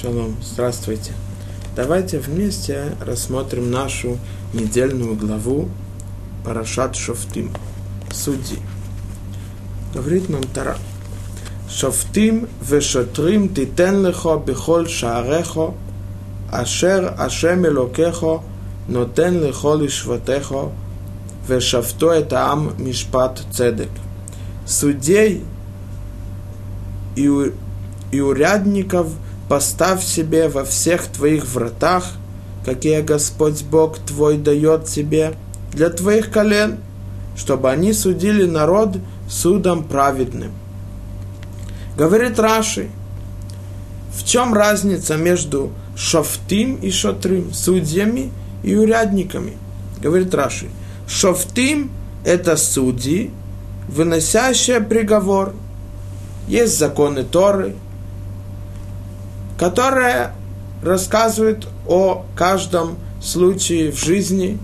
Шалом, здравствуйте. Давайте вместе рассмотрим нашу недельную главу Парашат Шофтим, судьи. Говорит нам Тара. Шофтим вешотрим титен лехо бихол шаарехо, ашер ашем элокехо, нотен лехо лишватехо, вешафто это ам мишпат цедек. Судей и, и урядников – поставь себе во всех твоих вратах, какие Господь Бог твой дает тебе, для твоих колен, чтобы они судили народ судом праведным. Говорит Раши, в чем разница между шофтим и шотрим, судьями и урядниками? Говорит Раши, шофтим – это судьи, выносящие приговор. Есть законы Торы, которая рассказывает о каждом случае в жизни,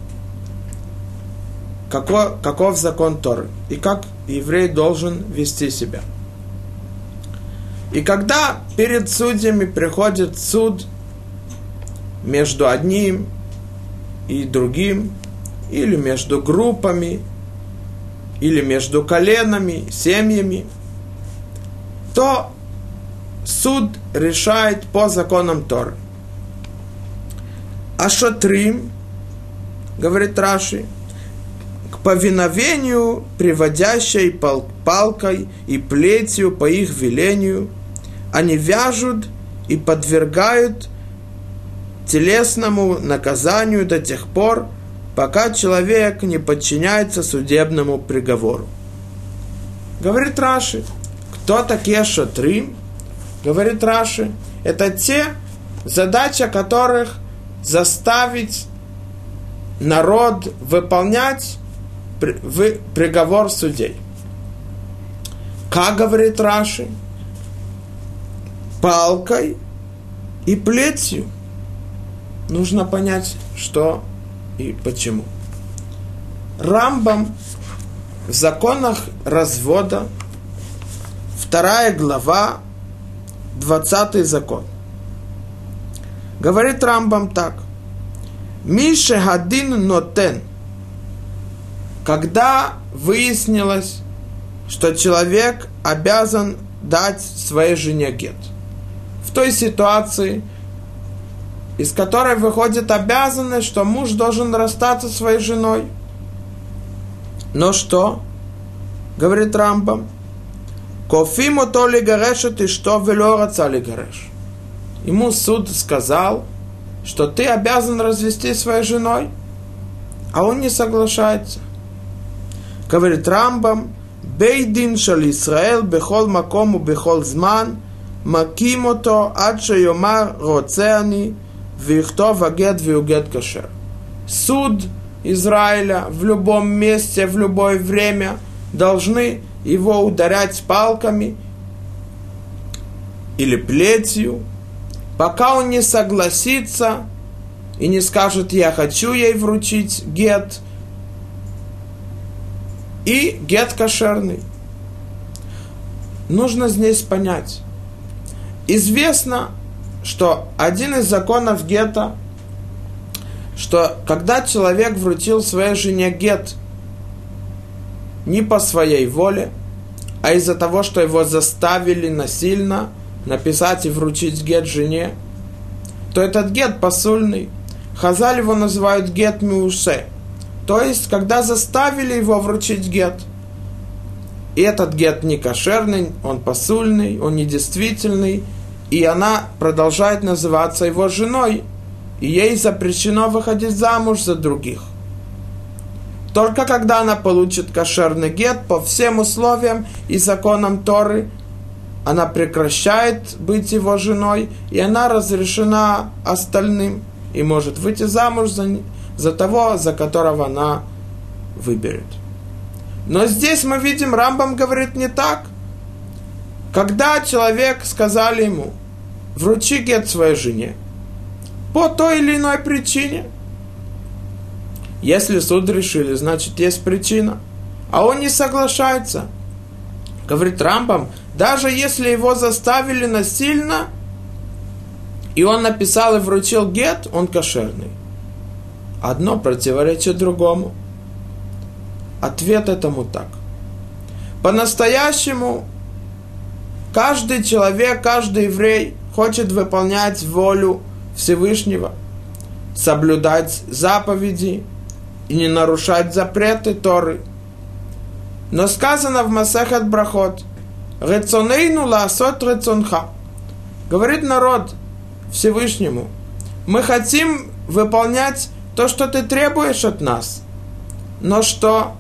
каков, каков закон Торы и как еврей должен вести себя. И когда перед судьями приходит суд между одним и другим, или между группами, или между коленами, семьями, то суд решает по законам Торы. А шатрим, говорит Раши, к повиновению, приводящей пал палкой и плетью по их велению, они вяжут и подвергают телесному наказанию до тех пор, пока человек не подчиняется судебному приговору. Говорит Раши, кто такие шатрим? Говорит Раши, это те, задача которых заставить народ выполнять приговор судей. Как говорит Раши? Палкой и плетью. Нужно понять, что и почему. Рамбам в законах развода, вторая глава, 20 закон. Говорит Рамбам так. Мише Хадин Нотен. Когда выяснилось, что человек обязан дать своей жене гет. В той ситуации, из которой выходит обязанность, что муж должен расстаться своей женой. Но что? Говорит Рамбам. Кофим ото лигарешет и что вело раца лигареш. Ему суд сказал, что ты обязан развести своей женой, а он не соглашается. Говорит Рамбам, Бейдин шал Исраэл бехол макому бехол зман, маким ото ад шайомар роцеани, вихтов агет виугет кашер. Суд Израиля в любом месте, в любое время должны его ударять палками или плетью, пока он не согласится и не скажет, я хочу ей вручить гет, и гет кошерный. Нужно здесь понять. Известно, что один из законов гета, что когда человек вручил своей жене гет – не по своей воле, а из-за того, что его заставили насильно написать и вручить гет жене, то этот гет посульный. Хазаль его называют гет миуше. То есть, когда заставили его вручить гет. И этот гет не кошерный, он посульный, он недействительный, и она продолжает называться его женой, и ей запрещено выходить замуж за других. Только когда она получит кошерный гет по всем условиям и законам Торы, она прекращает быть его женой, и она разрешена остальным, и может выйти замуж за, за того, за которого она выберет. Но здесь мы видим, Рамбам говорит не так. Когда человек сказали ему, вручи гет своей жене, по той или иной причине – если суд решили, значит есть причина. А он не соглашается. Говорит Рамбам, даже если его заставили насильно, и он написал и вручил гет, он кошерный. Одно противоречит другому. Ответ этому так. По-настоящему каждый человек, каждый еврей хочет выполнять волю Всевышнего, соблюдать заповеди и не нарушать запреты Торы. Но сказано в Масахат Брахот, «Рецонейну ласот рецонха». Говорит народ Всевышнему, мы хотим выполнять то, что ты требуешь от нас. Но что?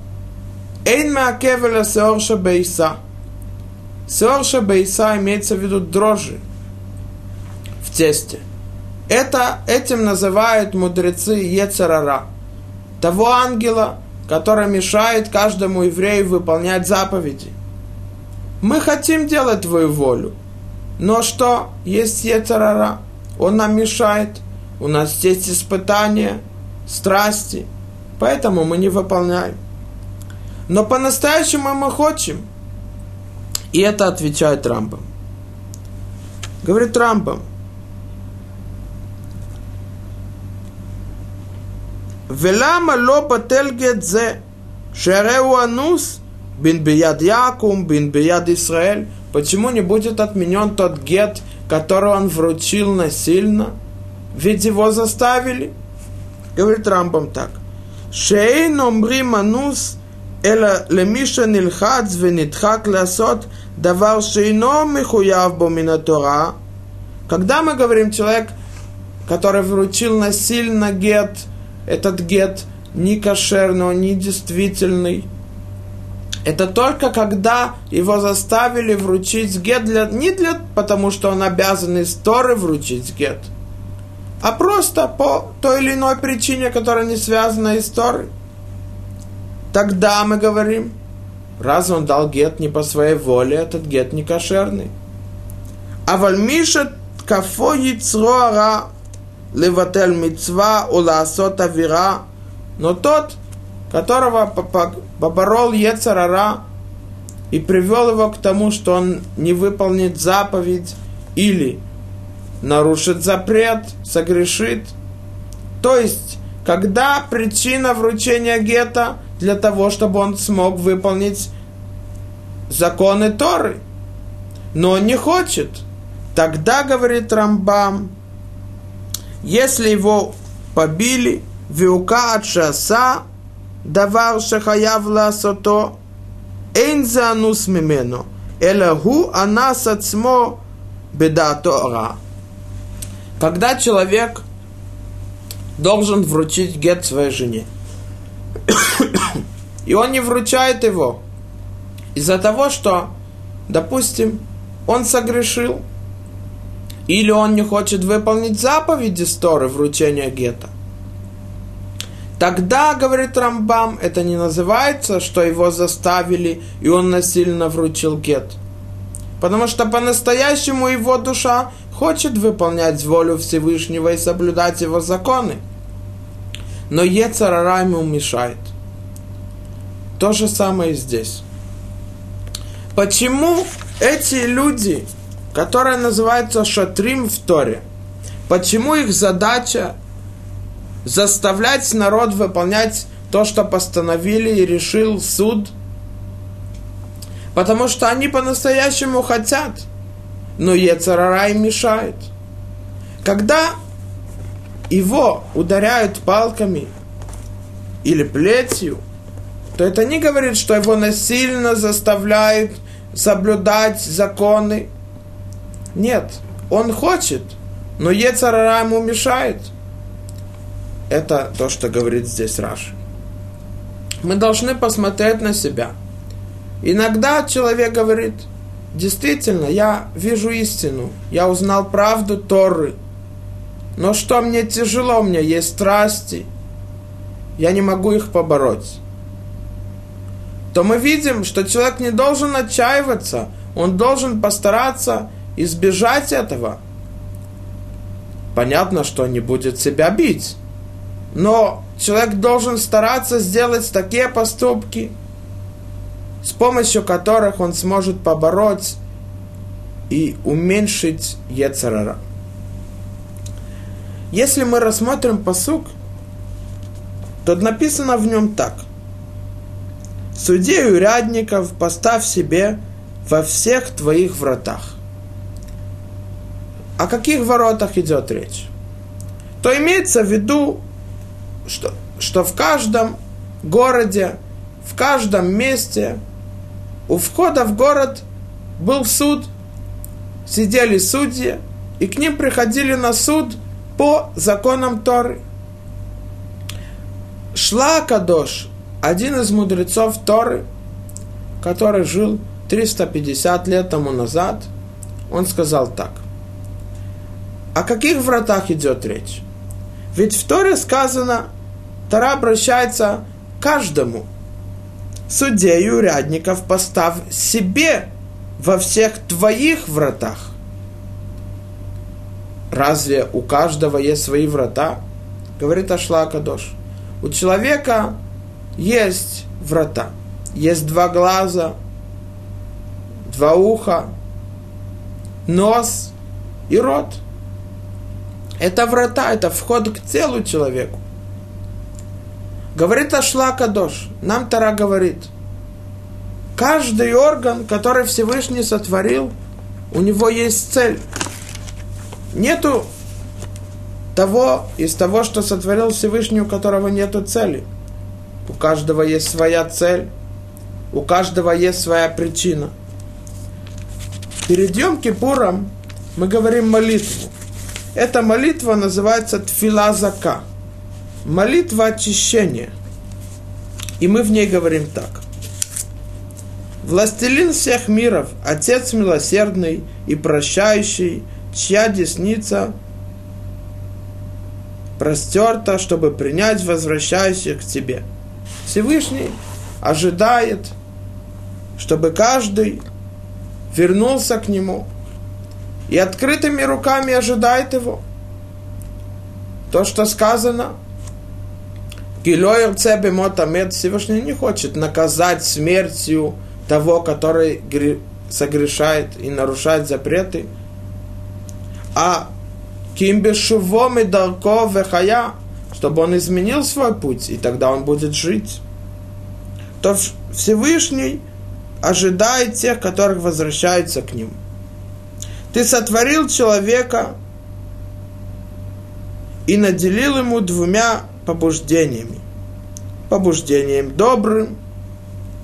Эйн меакевеля сеорша бейса. Сеорша бейса имеется в виду дрожжи в тесте. Это, этим называют мудрецы Ецарара. Того ангела, который мешает каждому еврею выполнять заповеди. Мы хотим делать твою волю. Но что? Есть Ецарара. Он нам мешает. У нас есть испытания – страсти, поэтому мы не выполняем. Но по-настоящему мы хотим. И это отвечает Рамбам. Говорит Рамбам. Велама ло батель гетзе, шереу анус, бин бияд Якум, бин бияд Исраэль. Почему не будет отменен тот гет, который он вручил насильно? Ведь его заставили. Говорит Рамбам так. Шейн омрим анус, эла лемиша нилхац венитхак ласот, давар шейно михуяв бомина Тора. Когда мы говорим человек, который вручил насильно гет – этот гет не кошерный, он не действительный. Это только когда его заставили вручить гет для, не для, потому что он обязан из Торы вручить гет – а просто по той или иной причине, которая не связана с историей. Тогда мы говорим, раз он дал гет не по своей воле, этот гет не кошерный. А вальмиша кафо яцроара леватель мецва уласот авира, но тот, которого поборол Ецарара и привел его к тому, что он не выполнит заповедь или нарушит запрет, согрешит. То есть, когда причина вручения гета для того, чтобы он смог выполнить законы Торы, но он не хочет, тогда, говорит Рамбам, если его побили, вилка от шаса, давар шахаяв ласото, эйн за анус мимену, элаху анас ацмо беда. Когда человек должен вручить гет своей жене, и он не вручает его из-за того, что, допустим, он согрешил – или он не хочет выполнить заповеди Сторы вручения гета, тогда, говорит Рамбам, это не называется, что его заставили, и он насильно вручил гет. Потому что по-настоящему его душа хочет выполнять волю Всевышнего и соблюдать его законы. Но Ецарара ему мешает. То же самое и здесь. Почему эти люди, которые называются шатрим в Торе, почему их задача заставлять народ выполнять то, что постановили и решил суд? Потому что они по-настоящему хотят – но Ецарара им мешает. Когда его ударяют палками или плетью, то это не говорит, что его насильно заставляют соблюдать законы. Нет, он хочет, но Ецарара ему мешает. Это то, что говорит здесь Раш. Мы должны посмотреть на себя. Иногда человек говорит – Действительно, я вижу истину. Я узнал правду Торы. Но что мне тяжело, у меня есть страсти. Я не могу их побороть. То мы видим, что человек не должен отчаиваться. Он должен постараться избежать этого. Понятно, что не будет себя бить. Но человек должен стараться сделать такие поступки, с помощью которых он сможет побороть и уменьшить Ецарара. Если мы рассмотрим посук, то написано в нем так. Судей урядников поставь себе во всех твоих вратах. О каких воротах идет речь? То имеется в виду, что, что в каждом городе, в каждом месте у входа в город был суд, сидели судьи, и к ним приходили на суд по законам Торы. Шла Кадош, один из мудрецов Торы, который жил 350 лет тому назад, он сказал так. О каких вратах идет речь? Ведь в Торе сказано, Тора обращается к каждому. Судей и урядников поставь себе во всех твоих вратах. Разве у каждого есть свои врата? Говорит Ашла Кадош. У человека есть врата. Есть два глаза, два уха, нос и рот. Это врата, это вход к телу человеку. Говорит Ашла Кадош, нам Тара говорит, каждый орган, который Всевышний сотворил, у него есть цель. Нету того, из того, что сотворил Всевышний, у которого нету цели. У каждого есть своя цель, у каждого есть своя причина. Перед Йом Кипуром мы говорим молитву. Эта молитва называется Тфилазака. Молитва очищения. И мы в ней говорим так. Властелин всех миров, Отец милосердный и прощающий, чья десница простерта, чтобы принять возвращающих к тебе. Всевышний ожидает, чтобы каждый вернулся к нему и открытыми руками ожидает его. То, что сказано, Гилойр цебе мотамед Всевышний не хочет наказать смертью того, который согрешает и нарушает запреты, а кимбешувом и дарко вехая, чтобы он изменил свой путь, и тогда он будет жить. То Всевышний ожидает тех, которых возвращаются к нему. Ты сотворил человека и наделил ему двумя побуждениями. Побуждением добрым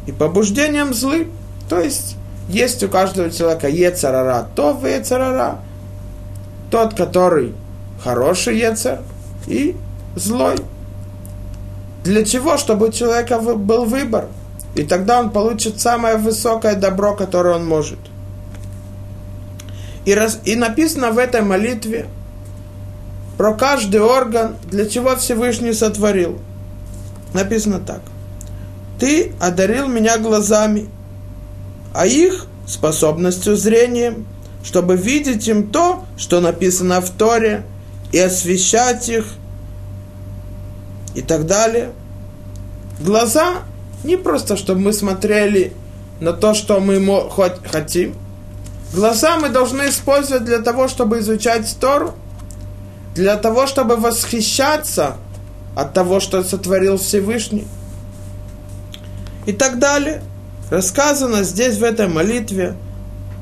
и побуждением злым. То есть есть у каждого человека ецарара, то в ецарара. Тот, который хороший ецар и злой. Для чего? Чтобы у человека был выбор. И тогда он получит самое высокое добро, которое он может – и, раз, и написано в этой молитве про каждый орган, для чего Всевышний сотворил. Написано так. Ты одарил меня глазами, а их способностью зрения, чтобы видеть им то, что написано в Торе, и освещать их, и так далее. Глаза не просто, чтобы мы смотрели на то, что мы хотим – Глаза мы должны использовать для того, чтобы изучать Тору, для того, чтобы восхищаться от того, что сотворил Всевышний. И так далее. Рассказано здесь в этой молитве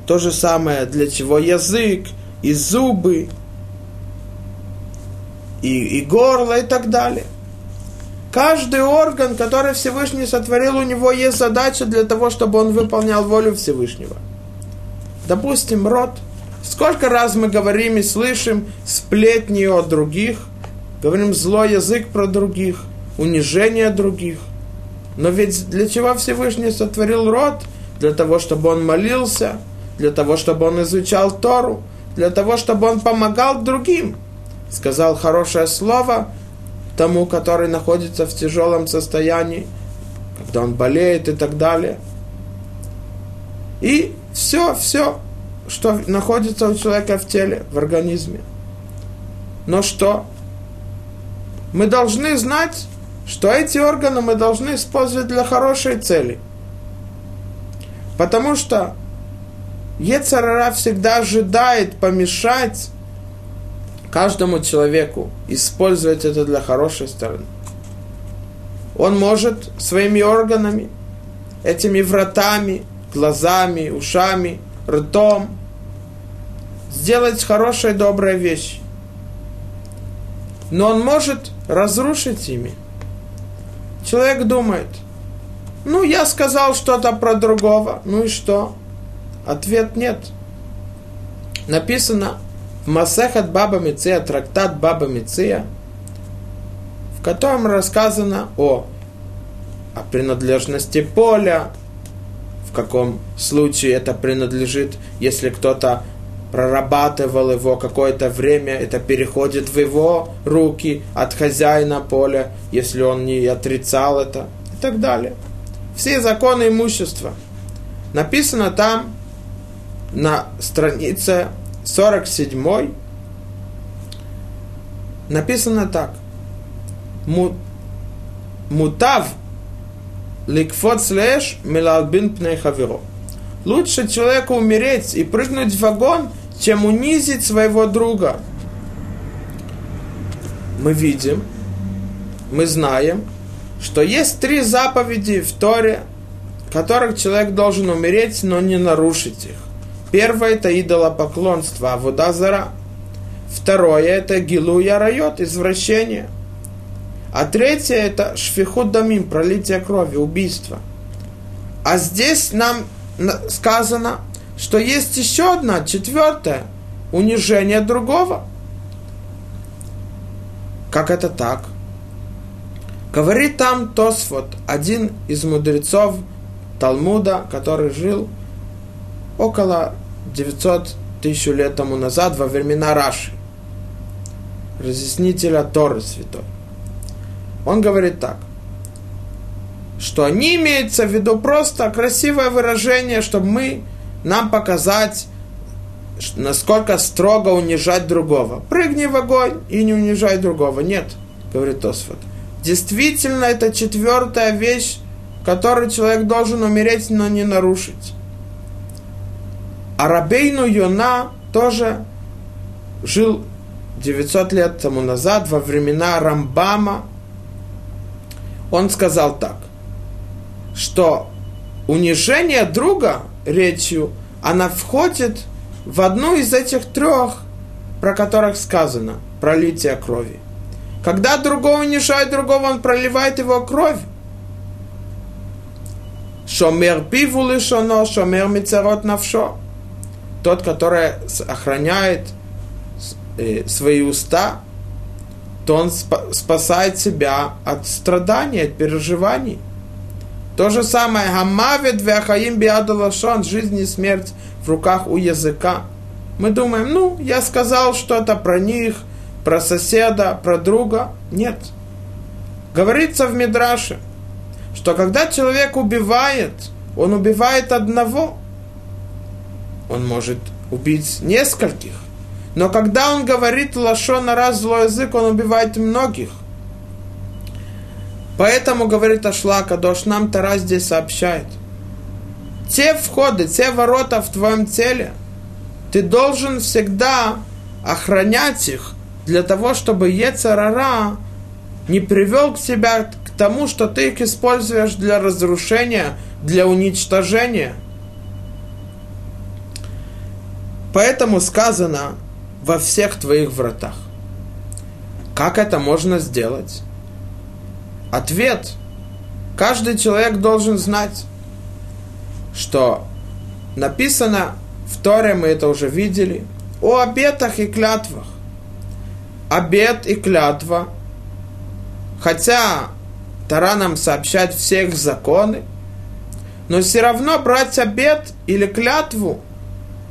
то же самое, для чего язык и зубы, и, и горло и так далее. Каждый орган, который Всевышний сотворил, у него есть задача для того, чтобы он выполнял волю Всевышнего – Допустим, род. Сколько раз мы говорим и слышим сплетни о других, говорим злой язык про других, унижение других. Но ведь для чего Всевышний сотворил род? Для того, чтобы он молился, для того, чтобы он изучал Тору, для того, чтобы он помогал другим. Сказал хорошее слово тому, который находится в тяжелом состоянии, когда он болеет и так далее. И все, все, что находится у человека в теле, в организме. Но что? Мы должны знать, что эти органы мы должны использовать для хорошей цели. Потому что Ецарара всегда ожидает помешать каждому человеку использовать это для хорошей стороны. Он может своими органами, этими вратами, глазами, ушами, ртом сделать хорошие, добрые вещи. Но он может разрушить ими. Человек думает, ну, я сказал что-то про другого, ну и что? Ответ нет. Написано в Масехат Баба Миция, трактат Баба Миция, в котором рассказано о, о принадлежности поля, каком случае это принадлежит, если кто-то прорабатывал его какое-то время, это переходит в его руки от хозяина поля, если он не отрицал это и так далее. Все законы имущества. Написано там на странице 47 написано так. Мутав ликфот слэш пней хаверо. Лучше человеку умереть и прыгнуть в вагон, чем унизить своего друга. Мы видим, мы знаем, что есть три заповеди в Торе, которых человек должен умереть, но не нарушить их. Первое – это идолопоклонство, а. Второе – это гилуя райот, извращение. А третье – это шфихут дамим, пролитие крови, убийство. А здесь нам сказано, что есть еще одна, четвертая, унижение другого. Как это так? Говорит там Тосфот, один из мудрецов Талмуда, который жил около 900 тысяч лет тому назад, во времена Раши, разъяснителя Торы Святой. Он говорит так, что не имеется в виду просто красивое выражение, чтобы мы нам показать, насколько строго унижать другого. Прыгни в огонь и не унижай другого. Нет, говорит Тосфот. Действительно, это четвертая вещь, которую человек должен умереть, но не нарушить. А Рабейну тоже жил 900 лет тому назад, во времена Рамбама. Он сказал так, что унижение друга речью, она входит в одну из этих трех, про которых сказано, пролитие крови. Когда другого унижает другого, он проливает его кровь. Шомер пиву лишоно, шомер мицарот навшо. Тот, который охраняет э, свои уста, то он спасает себя от страданий, от переживаний. То же самое Гамавит Вяхаим Биадалашон, жизнь и смерть в руках у языка. Мы думаем, ну, я сказал что-то про них, про соседа, про друга. Нет. Говорится в Мидраше, что когда человек убивает, он убивает одного. Он может убить нескольких. Но когда он говорит лашона раз злой язык, он убивает многих. Поэтому, говорит Ашла Кадош, нам Тара здесь сообщает. Те входы, те ворота в твоем теле, ты должен всегда охранять их для того, чтобы Ецарара не привел к себя к тому, что ты их используешь для разрушения, для уничтожения. Поэтому сказано во всех твоих вратах. Как это можно сделать? Ответ. Каждый человек должен знать, что написано в Торе, мы это уже видели, о обетах и клятвах. Обет и клятва, хотя Тара нам сообщает всех законы, но все равно брать обет или клятву,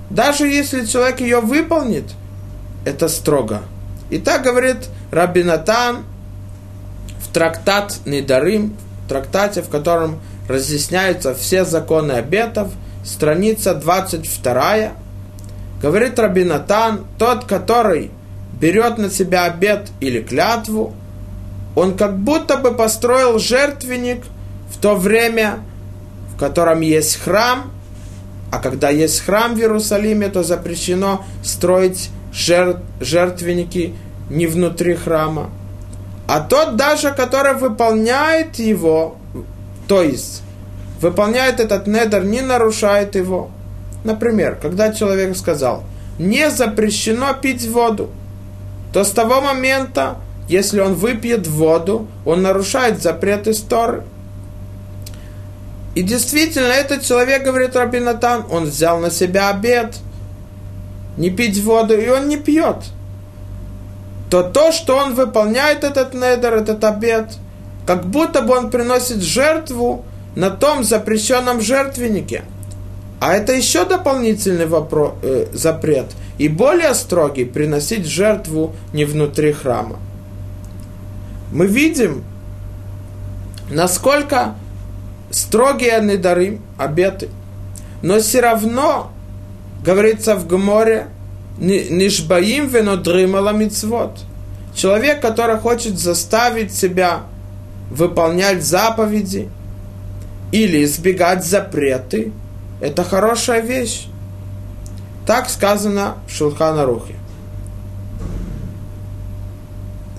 даже если человек ее выполнит, это строго. И так говорит Рабинатан трактат Недарим, трактате, в котором разъясняются все законы обетов, страница 22, говорит Рабинатан, тот, который берет на себя обет или клятву, он как будто бы построил жертвенник в то время, в котором есть храм, а когда есть храм в Иерусалиме, то запрещено строить жертв, жертвенники не внутри храма. А тот даже, который выполняет его, то есть выполняет этот недер, не нарушает его. Например, когда человек сказал, не запрещено пить воду, то с того момента, если он выпьет воду, он нарушает запрет истории. И действительно, этот человек, говорит Рабинатан, он взял на себя обед, не пить воду, и он не пьет. То то, что он выполняет этот недер, этот обед, как будто бы он приносит жертву на том запрещенном жертвеннике. А это еще дополнительный вопрос, э, запрет. И более строгий, приносить жертву не внутри храма. Мы видим, насколько строгие недары, обеты. Но все равно, говорится в Гморе, нишбаим венодрымала мицвод. Человек, который хочет заставить себя выполнять заповеди или избегать запреты, это хорошая вещь. Так сказано в Шулхана Рухе.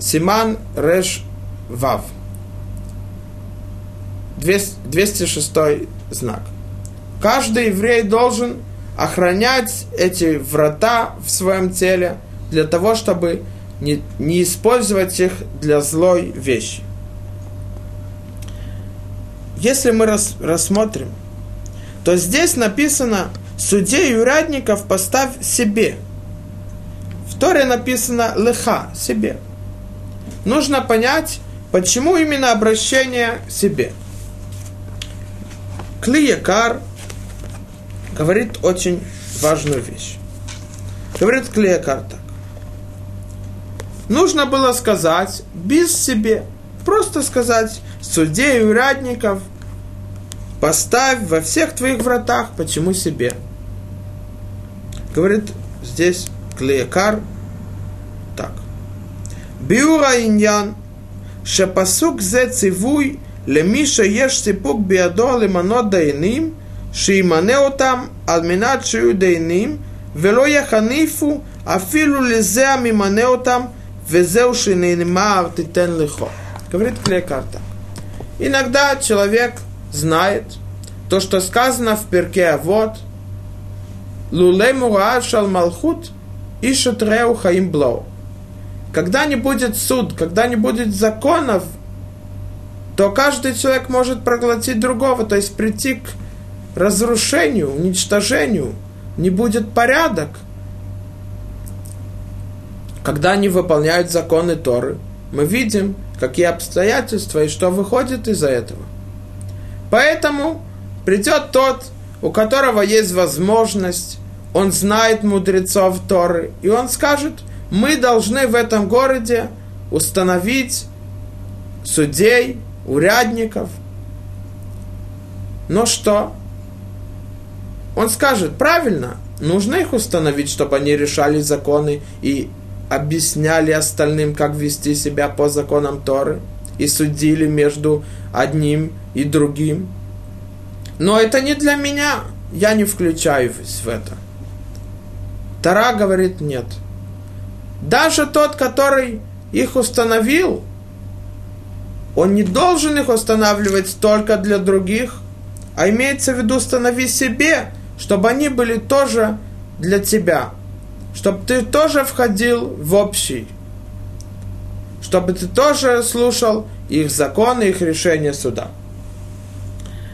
Симан Реш Вав. 206 знак. Каждый еврей должен охранять эти врата в своем теле для того, чтобы не, не использовать их для злой вещи. Если мы рас, рассмотрим, то здесь написано «Судей и урядников поставь себе». В Торе написано «Леха» – себе. Нужно понять, почему именно обращение к себе – Клиякар говорит очень важную вещь. Говорит Клеякар так. Нужно было сказать без себе, просто сказать судей и урядников, поставь во всех твоих вратах, почему себе. Говорит здесь Клеякар так. Биура иньян, шапасук зе цивуй, лемиша еш сипук биадо лиманот дайним – Шиманеотам админат шиудейним вело яханифу афилу лизеа миманеотам везеу шинейнмар титен лихо. Говорит Клейкарта. Иногда человек знает то, что сказано в перке вот Лулей Мураад Малхут и Шатреу Хаим Блоу. Когда не будет суд, когда не будет законов, то каждый человек может проглотить другого, то есть прийти к разрушению, уничтожению, не будет порядок. Когда они выполняют законы Торы, мы видим, какие обстоятельства и что выходит из-за этого. Поэтому придет тот, у которого есть возможность, он знает мудрецов Торы, и он скажет, мы должны в этом городе установить судей, урядников. Но что? Он скажет, правильно, нужно их установить, чтобы они решали законы и объясняли остальным, как вести себя по законам Торы, и судили между одним и другим. Но это не для меня, я не включаюсь в это. Тара говорит нет. Даже тот, который их установил, он не должен их устанавливать только для других, а имеется в виду установи себе, чтобы они были тоже для тебя, чтобы ты тоже входил в общий, чтобы ты тоже слушал их законы, их решения суда.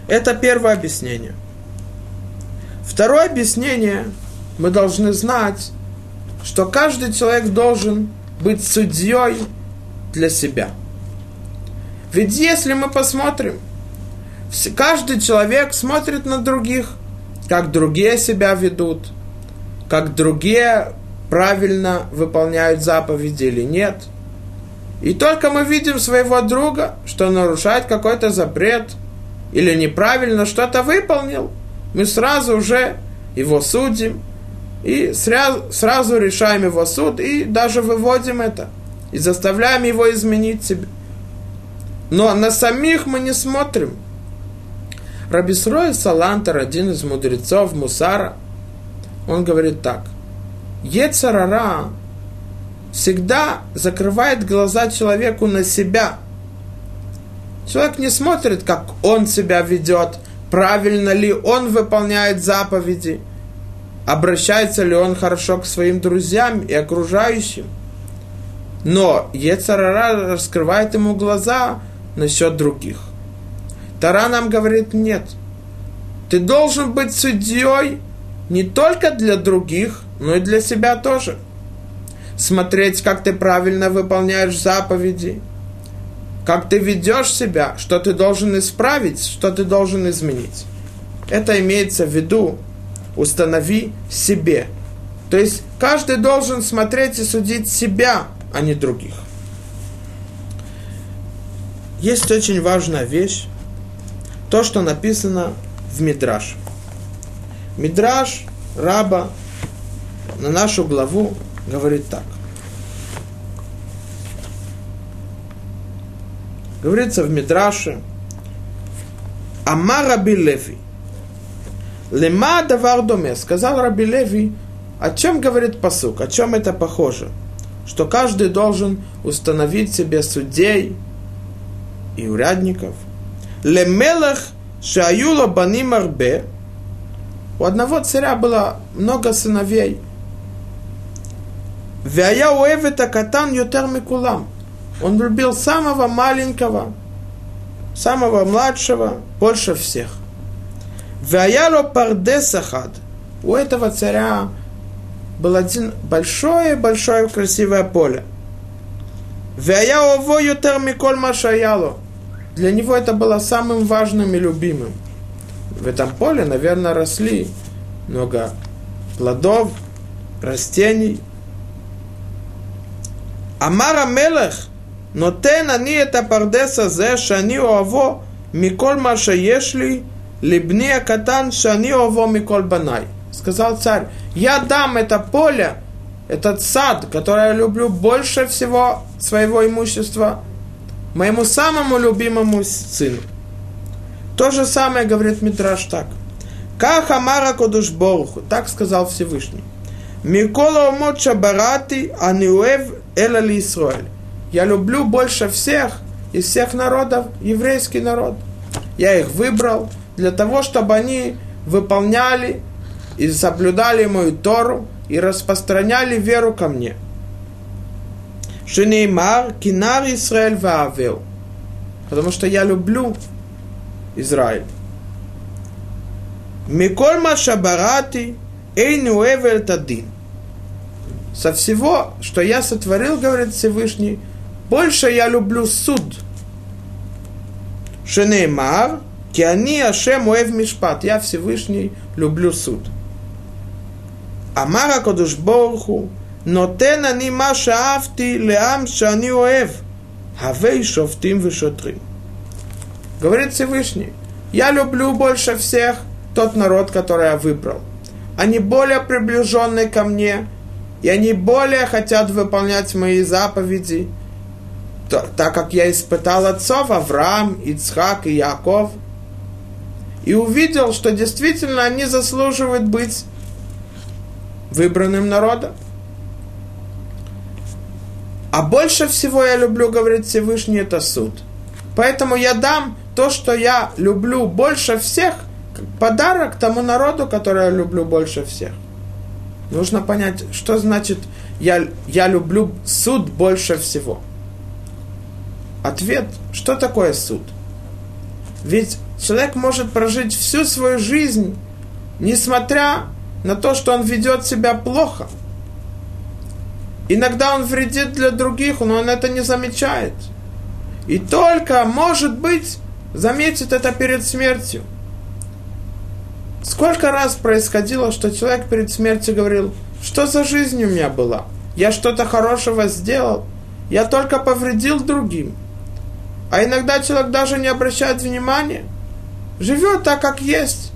Это первое объяснение. Второе объяснение, мы должны знать, что каждый человек должен быть судьей для себя – ведь если мы посмотрим, каждый человек смотрит на других, как другие себя ведут, как другие правильно выполняют заповеди или нет. И только мы видим своего друга, что нарушает какой-то запрет или неправильно что-то выполнил, мы сразу уже его судим и сразу, сразу решаем его суд и даже выводим это и заставляем его изменить себя. Но на самих мы не смотрим. Рабисрой Салантер, один из мудрецов Мусара, он говорит так. Ецарара всегда закрывает глаза человеку на себя. Человек не смотрит, как он себя ведет, правильно ли он выполняет заповеди, обращается ли он хорошо к своим друзьям и окружающим. Но Ецарара раскрывает ему глаза насчет других. Тара нам говорит нет. Ты должен быть судьей не только для других, но и для себя тоже. Смотреть, как ты правильно выполняешь заповеди, как ты ведешь себя, что ты должен исправить, что ты должен изменить. Это имеется в виду, установи себе. То есть каждый должен смотреть и судить себя, а не других. Есть очень важная вещь, то, что написано в Мидраш. Мидраш раба на нашу главу говорит так. Говорится в Мидраше, Ама Раби Леви. Лема давар доме. Сказал Раби Леви, о чем говорит посук, о чем это похоже? Что каждый должен установить себе судей и урядников. Лемелах шаюла баним арбе. У одного царя было много сыновей. Вяя уэвета катан ютер микулам. Он любил самого маленького, самого младшего больше всех. Ваяло пардесахад. У этого царя был один большое-большое красивое поле. Вая ово ютер миколь машаяло. Для него это было самым важным и любимым. В этом поле, наверное, росли много плодов, растений. Амара Мелех, но те, на ней это пардеса зе, шани оаво, миколь маша ешли, либни акатан, шани оаво миколь банай. Сказал царь, я дам это поле, этот сад, который я люблю больше всего своего имущества – моему самому любимому сыну. То же самое говорит Митраш так. Как Амара Кодуш Боруху, так сказал Всевышний. Микола умот шабарати аниуев эла ли Исраэль. Я люблю больше всех из всех народов еврейский народ. Я их выбрал для того, чтобы они выполняли и соблюдали мою Тору и распространяли веру ко мне. Шинеймар, Кинар Израиль Ваавил. Потому что я люблю Израиль. Микольма Шабарати, Эйну Эвель Тадин. Со всего, что я сотворил, говорит Всевышний, больше я люблю суд. Шенеймар, Киани Ашем Уэв Мишпат. Я Всевышний люблю суд. Амара Кодушборху, но тен они маша афти леам шани оев. Хавей шофтим вешотрим. Говорит Всевышний, я люблю больше всех тот народ, который я выбрал. Они более приближенные ко мне, и они более хотят выполнять мои заповеди, так как я испытал отцов Авраам, Ицхак и Яков, и увидел, что действительно они заслуживают быть выбранным народом. А больше всего я люблю, говорит Всевышний, это суд. Поэтому я дам то, что я люблю больше всех, подарок тому народу, который я люблю больше всех. Нужно понять, что значит я, я люблю суд больше всего. Ответ, что такое суд? Ведь человек может прожить всю свою жизнь, несмотря на то, что он ведет себя плохо. Иногда он вредит для других, но он это не замечает. И только, может быть, заметит это перед смертью. Сколько раз происходило, что человек перед смертью говорил, что за жизнь у меня была? Я что-то хорошего сделал, я только повредил другим. А иногда человек даже не обращает внимания. Живет так, как есть.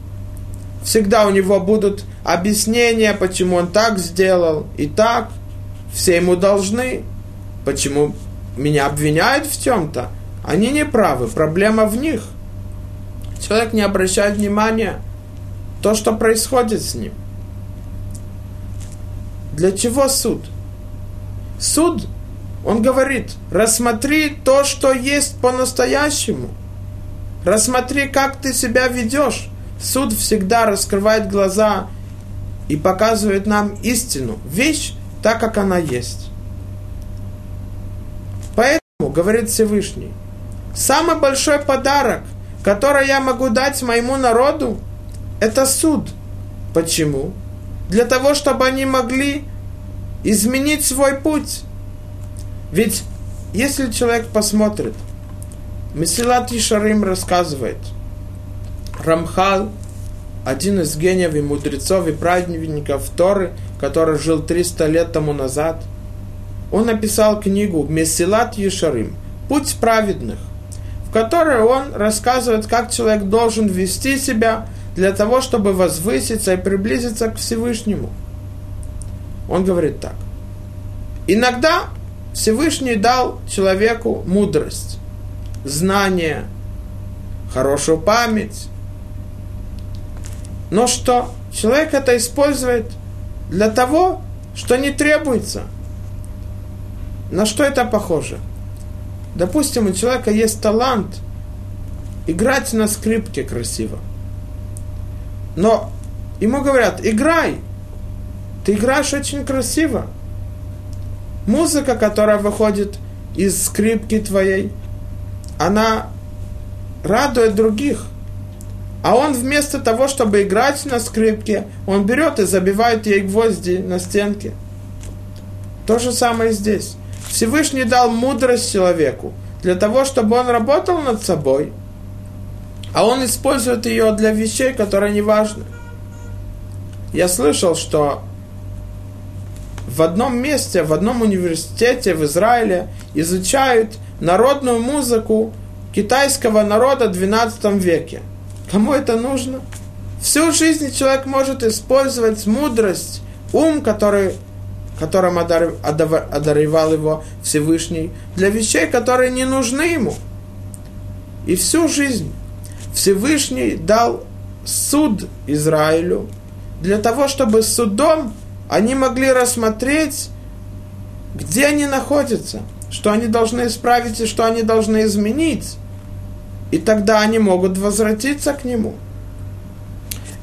Всегда у него будут объяснения, почему он так сделал и так. Все ему должны. Почему меня обвиняют в чем-то? Они не правы, проблема в них. Человек не обращает внимания то, что происходит с ним. Для чего суд? Суд, он говорит, рассмотри то, что есть по-настоящему. Рассмотри, как ты себя ведешь. Суд всегда раскрывает глаза и показывает нам истину, вещь так, как она есть. Поэтому, говорит Всевышний, самый большой подарок, который я могу дать моему народу, это суд. Почему? Для того, чтобы они могли изменить свой путь. Ведь если человек посмотрит, Месилат Ишарим рассказывает, Рамхал, один из гениев и мудрецов и праведников Торы, который жил 300 лет тому назад, он написал книгу «Месилат Ешарим» «Путь праведных», в которой он рассказывает, как человек должен вести себя для того, чтобы возвыситься и приблизиться к Всевышнему. Он говорит так. Иногда Всевышний дал человеку мудрость, знание, хорошую память. Но что? Человек это использует для того, что не требуется. На что это похоже? Допустим, у человека есть талант играть на скрипке красиво. Но ему говорят, играй. Ты играешь очень красиво. Музыка, которая выходит из скрипки твоей, она радует других. А он вместо того, чтобы играть на скрипке, он берет и забивает ей гвозди на стенке. То же самое здесь. Всевышний дал мудрость человеку для того, чтобы он работал над собой – а он использует ее для вещей, которые не важны. Я слышал, что в одном месте, в одном университете в Израиле изучают народную музыку китайского народа в 12 веке. Кому это нужно? Всю жизнь человек может использовать мудрость, ум, который, которым одаривал его Всевышний, для вещей, которые не нужны ему. И всю жизнь Всевышний дал суд Израилю для того, чтобы судом они могли рассмотреть, где они находятся, что они должны исправить и что они должны изменить. И тогда они могут возвратиться к нему.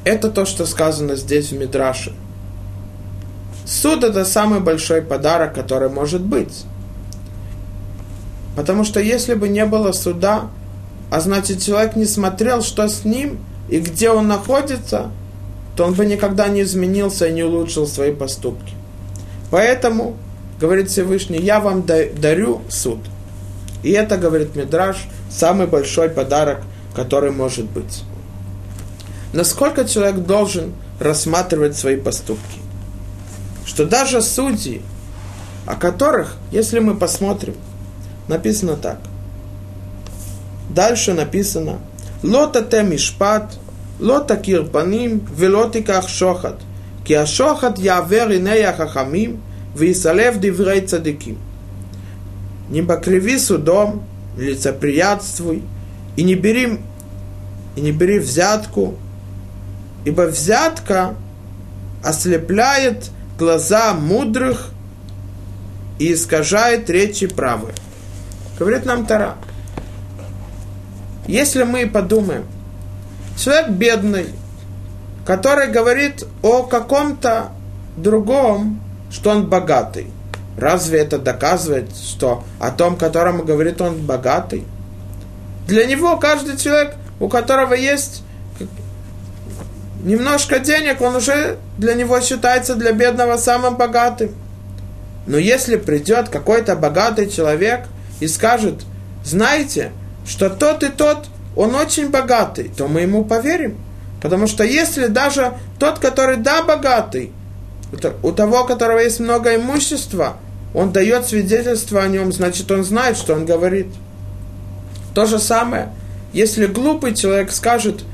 Это то, что сказано здесь в Мидраше. Суд – это самый большой подарок, который может быть. Потому что если бы не было суда, а значит человек не смотрел, что с ним и где он находится, то он бы никогда не изменился и не улучшил свои поступки. Поэтому, говорит Всевышний, я вам дарю суд. И это, говорит Мидраш, самый большой подарок, который может быть. Насколько человек должен рассматривать свои поступки? Что даже судьи, о которых, если мы посмотрим, написано так. Дальше написано «Лота те мишпат, лота кирпаним, велотиках шохат, ки ашохат явер инея хахамим, висалев диврей цадиким». Не покриви судом, лицеприятствуй, и не бери, и не бери взятку, ибо взятка ослепляет глаза мудрых и искажает речи правые. Говорит нам Тара. Если мы подумаем, человек бедный, который говорит о каком-то другом, что он богатый. Разве это доказывает, что о том, которому говорит он богатый? Для него каждый человек, у которого есть немножко денег, он уже для него считается для бедного самым богатым. Но если придет какой-то богатый человек и скажет, знаете, что тот и тот, он очень богатый, то мы ему поверим. Потому что если даже тот, который да, богатый, у того, у которого есть много имущества, он дает свидетельство о нем, значит, он знает, что он говорит. То же самое, если глупый человек скажет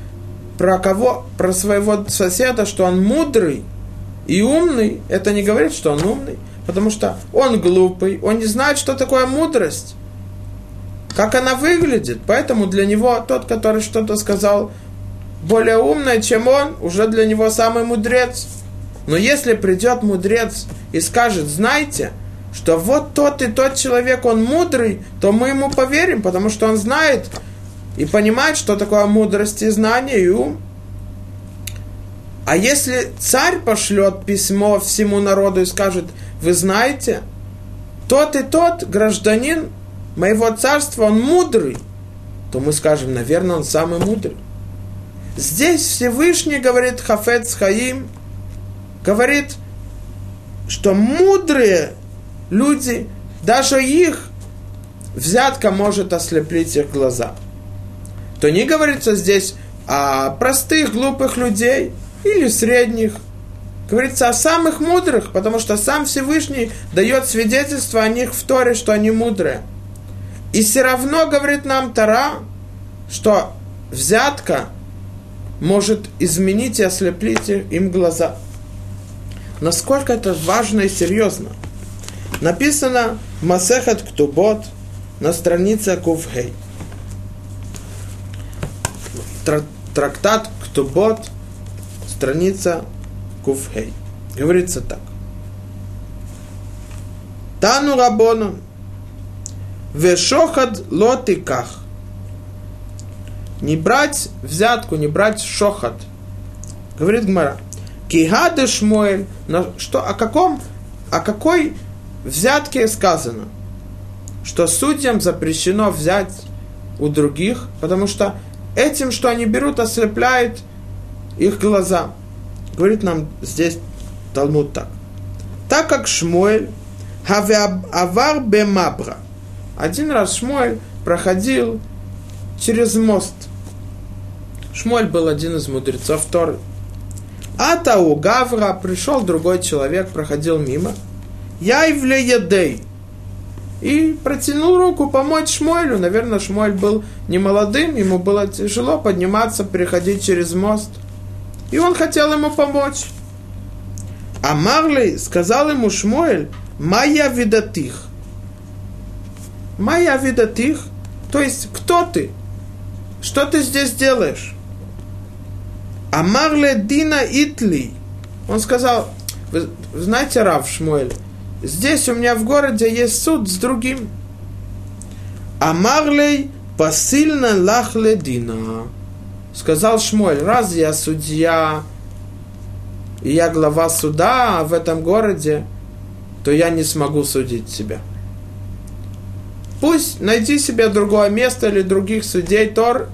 про кого, про своего соседа, что он мудрый и умный, это не говорит, что он умный, потому что он глупый, он не знает, что такое мудрость как она выглядит. Поэтому для него тот, который что-то сказал более умное, чем он, уже для него самый мудрец. Но если придет мудрец и скажет, знаете, что вот тот и тот человек, он мудрый, то мы ему поверим, потому что он знает и понимает, что такое мудрость и знание и ум. А если царь пошлет письмо всему народу и скажет, вы знаете, тот и тот гражданин моего царства, он мудрый, то мы скажем, наверное, он самый мудрый. Здесь Всевышний говорит Хафец Хаим, говорит, что мудрые люди, даже их взятка может ослепить их глаза. То не говорится здесь о простых, глупых людей или средних. Говорится о самых мудрых, потому что сам Всевышний дает свидетельство о них в Торе, что они мудрые. И все равно, говорит нам Тара, что взятка может изменить и ослепить им глаза. Насколько это важно и серьезно. Написано Масехат Ктубот на странице Кувхей. Трактат Ктубот, страница Кувхей. Говорится так. Тану Рабону Вешохад лотиках. Не брать взятку, не брать шохад. Говорит Гмара. Кигады Шмуэль. Что, о каком, о какой взятке сказано? Что судьям запрещено взять у других, потому что этим, что они берут, ослепляет их глаза. Говорит нам здесь Талмуд так. Так как Шмуэль авар бемабра – один раз Шмуэль проходил через мост. Шмуэль был один из мудрецов Торы. А Тау Гавра пришел другой человек, проходил мимо. Я и едей. И протянул руку помочь Шмуэлю. Наверное, Шмуэль был не молодым, ему было тяжело подниматься, переходить через мост. И он хотел ему помочь. А Марли сказал ему Шмуэль, «Моя видатых, Моя видатых, то есть кто ты? Что ты здесь делаешь? Амарле Дина Итли. Он сказал, вы знаете, Рав Шмуэль, здесь у меня в городе есть суд с другим. Амарлей посильно лахле Дина. Сказал Шмуэль, раз я судья, и я глава суда в этом городе, то я не смогу судить тебя. Пусть найди себе другое место или других судей Тор,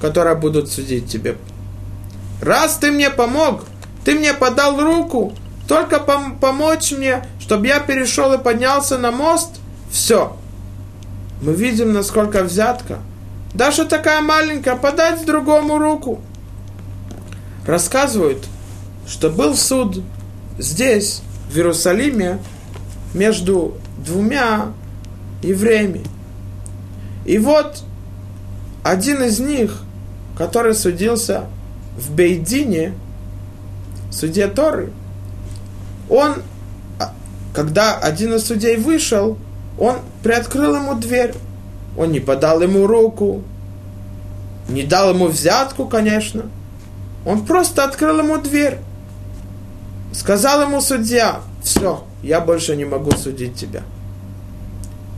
которые будут судить тебе. Раз ты мне помог, ты мне подал руку, только пом- помочь мне, чтобы я перешел и поднялся на мост, все. Мы видим, насколько взятка. Даже такая маленькая, подать другому руку. Рассказывают, что был суд здесь, в Иерусалиме, между двумя евреями. И вот один из них, который судился в Бейдине, суде Торы, он, когда один из судей вышел, он приоткрыл ему дверь. Он не подал ему руку, не дал ему взятку, конечно. Он просто открыл ему дверь. Сказал ему судья, все, я больше не могу судить тебя.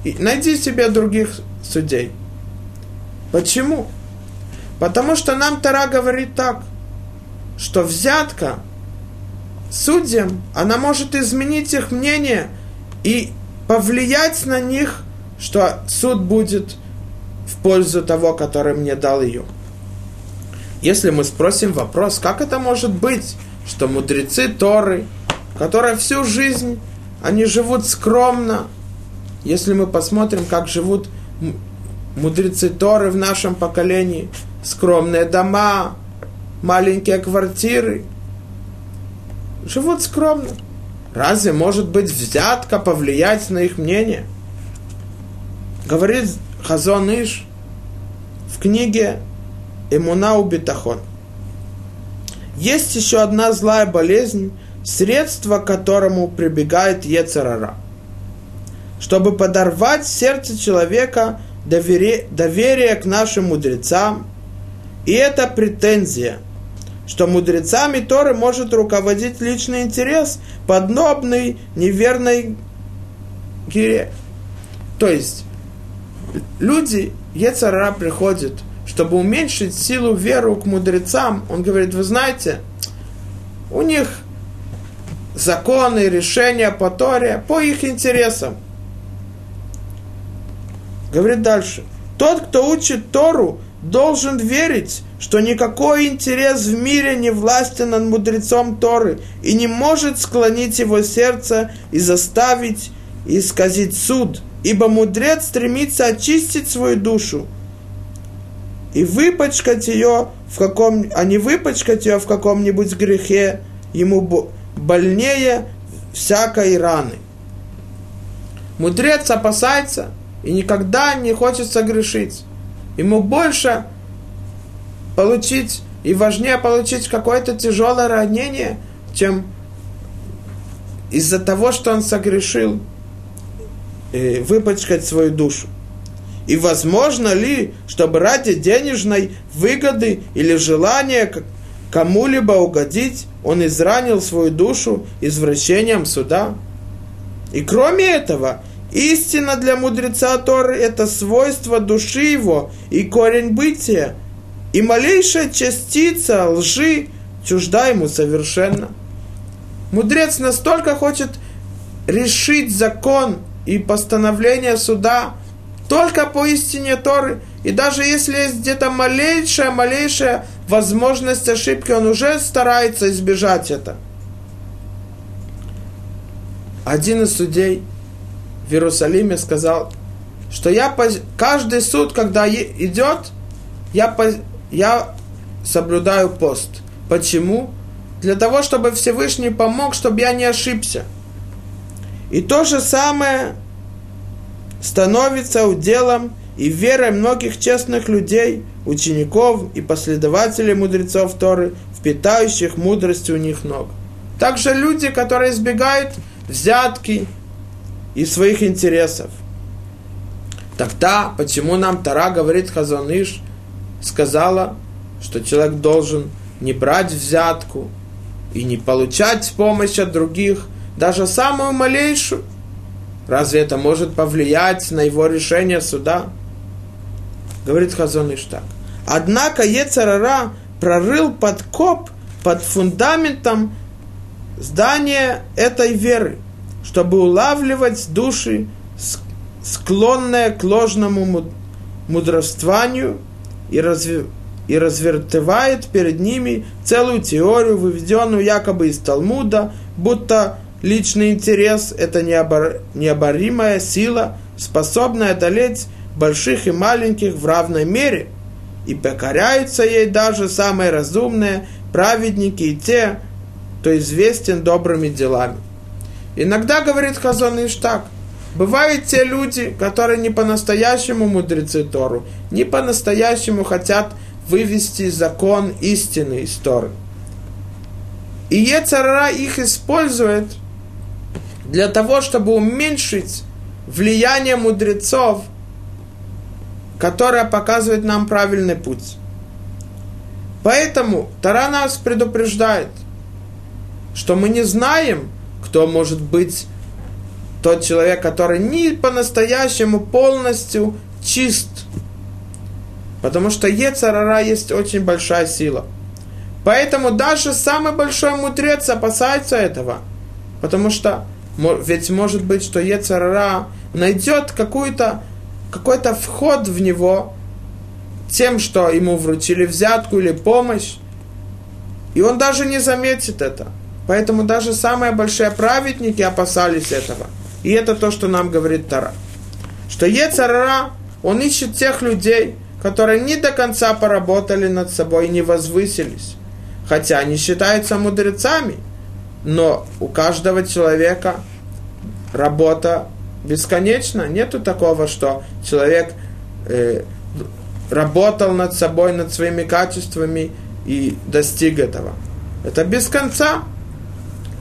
И найди себе других судей. Почему? Потому что нам Тара говорит так, что взятка судьям, она может изменить их мнение и повлиять на них, что суд будет в пользу того, который мне дал ее. Если мы спросим вопрос, как это может быть, что мудрецы Торы, которые всю жизнь, они живут скромно, если мы посмотрим, как живут мудрецы Торы в нашем поколении, скромные дома, маленькие квартиры, живут скромно. Разве может быть взятка повлиять на их мнение? Говорит Хазон Иш в книге Эмуна Убитахон. Есть еще одна злая болезнь, средство которому прибегает Ецарара – чтобы подорвать сердце человека доверие, доверие к нашим мудрецам. И это претензия, что мудрецами Торы может руководить личный интерес, подобный неверной гире. То есть, люди, Ецара приходит, чтобы уменьшить силу веру к мудрецам. Он говорит, вы знаете, у них законы, решения по Торе, по их интересам. Говорит дальше. Тот, кто учит Тору, должен верить, что никакой интерес в мире не властен над мудрецом Торы и не может склонить его сердце и заставить исказить суд, ибо мудрец стремится очистить свою душу и выпачкать ее в каком, а не выпачкать ее в каком-нибудь грехе, ему больнее всякой раны. Мудрец опасается и никогда не хочет согрешить. Ему больше получить и важнее получить какое-то тяжелое ранение, чем из-за того, что он согрешил, э, выпачкать свою душу. И возможно ли, чтобы ради денежной выгоды или желания кому-либо угодить, он изранил свою душу извращением суда? И кроме этого, истина для мудреца Торы – это свойство души его и корень бытия, и малейшая частица лжи чужда ему совершенно. Мудрец настолько хочет решить закон и постановление суда – только по истине Торы. И даже если есть где-то малейшая, малейшая возможность ошибки, он уже старается избежать это. Один из судей в Иерусалиме сказал, что я каждый суд, когда идет, я, я соблюдаю пост. Почему? Для того, чтобы Всевышний помог, чтобы я не ошибся. И то же самое становится уделом и верой многих честных людей, учеников и последователей мудрецов Торы, впитающих мудрость у них ног. Также люди, которые избегают взятки и своих интересов. Тогда, почему нам Тара говорит Хазаныш, сказала, что человек должен не брать взятку и не получать помощь от других, даже самую малейшую, Разве это может повлиять на его решение суда? Говорит Хазон Иштак. Однако Ецарара прорыл подкоп под фундаментом здания этой веры, чтобы улавливать души, склонные к ложному мудрствованию и, разве, и развертывает перед ними целую теорию, выведенную якобы из Талмуда, будто Личный интерес – это необор... необоримая сила, способная одолеть больших и маленьких в равной мере. И покоряются ей даже самые разумные праведники и те, кто известен добрыми делами. Иногда, говорит Хазон Иштак, бывают те люди, которые не по-настоящему мудрецы Тору, не по-настоящему хотят вывести закон истины из Торы. И Ецарара их использует – для того, чтобы уменьшить влияние мудрецов, которое показывает нам правильный путь. Поэтому Тара нас предупреждает, что мы не знаем, кто может быть тот человек, который не по-настоящему полностью чист. Потому что Ецарара есть очень большая сила. Поэтому даже самый большой мудрец опасается этого. Потому что ведь может быть, что Ецарара найдет какой-то какой-то вход в него тем, что ему вручили взятку или помощь, и он даже не заметит это. Поэтому даже самые большие праведники опасались этого. И это то, что нам говорит Тара. Что Ецарара, он ищет тех людей, которые не до конца поработали над собой и не возвысились. Хотя они считаются мудрецами – но у каждого человека работа бесконечна. Нету такого, что человек э, работал над собой, над своими качествами и достиг этого. Это без конца.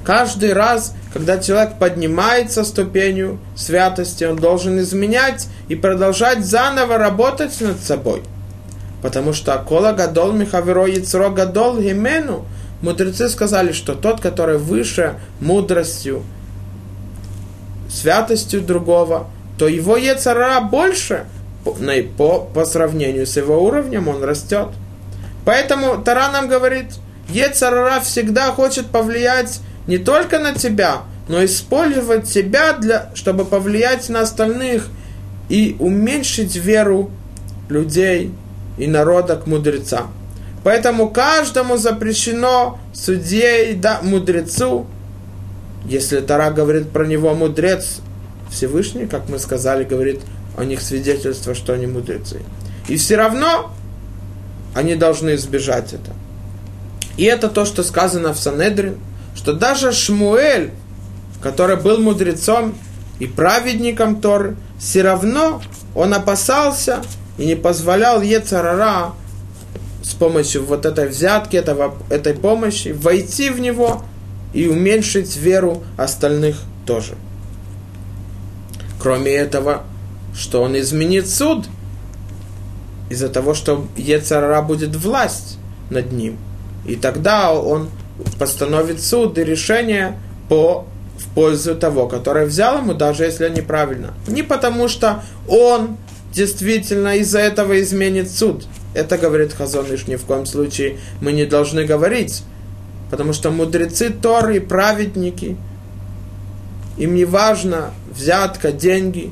Каждый раз, когда человек поднимается ступенью святости, он должен изменять и продолжать заново работать над собой. Потому что Кола Гадол Михаверо Яцро Гадол Гимену мудрецы сказали, что тот, который выше мудростью, святостью другого, то его Ецара больше по, по, по сравнению с его уровнем он растет. Поэтому Тара нам говорит, Ецарара всегда хочет повлиять не только на тебя, но использовать тебя, для, чтобы повлиять на остальных и уменьшить веру людей и народа к мудрецам. Поэтому каждому запрещено судье и да, мудрецу, если Тара говорит про него мудрец, Всевышний, как мы сказали, говорит о них свидетельство, что они мудрецы. И все равно они должны избежать это. И это то, что сказано в Санедрин, что даже Шмуэль, который был мудрецом и праведником Торы, все равно он опасался и не позволял Ецарара с помощью вот этой взятки, этого, этой помощи войти в него и уменьшить веру остальных тоже. Кроме этого, что он изменит суд из-за того, что Ецарара будет власть над ним. И тогда он постановит суд и решение по, в пользу того, который взял ему, даже если неправильно. Не потому, что он действительно из-за этого изменит суд. Это говорит Хазоныш, ни в коем случае мы не должны говорить. Потому что мудрецы Торы праведники, им не важно взятка, деньги,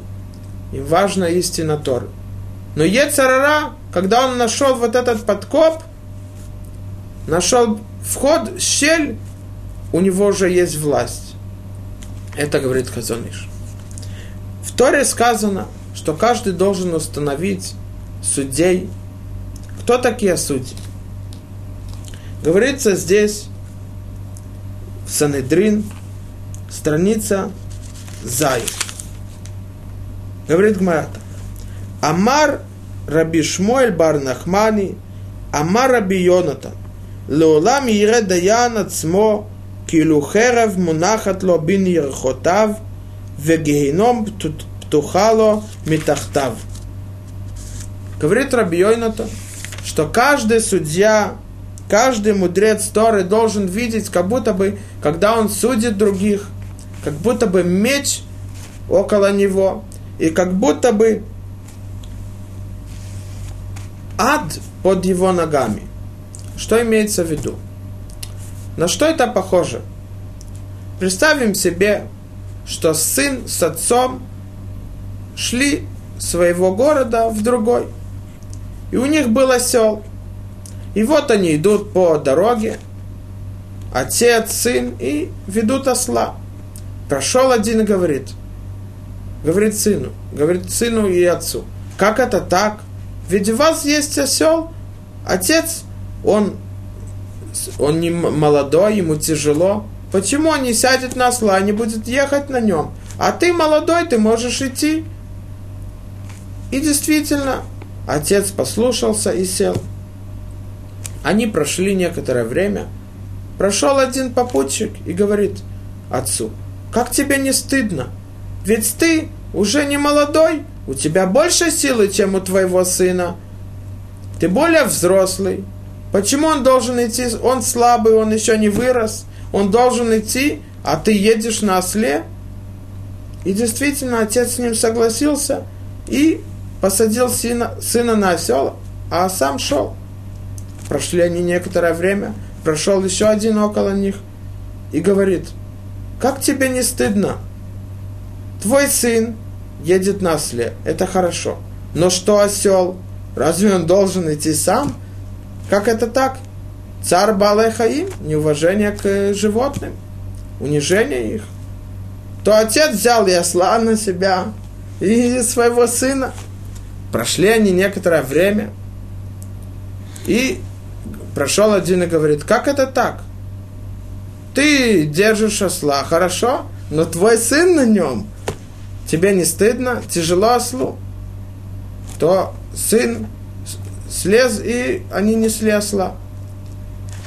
им важна истина Торы. Но Ецарара, когда он нашел вот этот подкоп, нашел вход, щель, у него уже есть власть. Это говорит Хазоныш. В Торе сказано, что каждый должен установить судей. Кто такие судьи? Говорится здесь Санедрин, страница Зай. Говорит Гмарата. Амар Раби Шмуэль Бар Нахмани, Амар Раби Йонатан. Леолам Ире Даян Ацмо Килухерев Мунахат Ло Бин Ерхотав Вегейном Птухало Митахтав. Говорит Раби Йойната, что каждый судья, каждый мудрец Торы должен видеть, как будто бы, когда он судит других, как будто бы меч около него, и как будто бы ад под его ногами. Что имеется в виду? На что это похоже? Представим себе, что сын с отцом шли своего города в другой. И у них был осел. И вот они идут по дороге, отец, сын, и ведут осла. Прошел один и говорит, говорит сыну, говорит сыну и отцу, как это так? Ведь у вас есть осел, отец он, он не молодой, ему тяжело. Почему он не сядет на осла, не будет ехать на нем? А ты молодой, ты можешь идти. И действительно, отец послушался и сел. Они прошли некоторое время. Прошел один попутчик и говорит отцу, как тебе не стыдно? Ведь ты уже не молодой, у тебя больше силы, чем у твоего сына. Ты более взрослый, Почему он должен идти? Он слабый, он еще не вырос. Он должен идти, а ты едешь на осле. И действительно, отец с ним согласился и посадил сына, сына на осел, а сам шел. Прошли они некоторое время, прошел еще один около них и говорит, как тебе не стыдно? Твой сын едет на осле, это хорошо. Но что осел? Разве он должен идти сам? Как это так? Царь Балайхаим, неуважение к животным, унижение их. То отец взял и осла на себя и своего сына. Прошли они некоторое время. И прошел один и говорит, как это так? Ты держишь осла, хорошо, но твой сын на нем, тебе не стыдно, тяжело ослу. То сын слез, и они несли осла.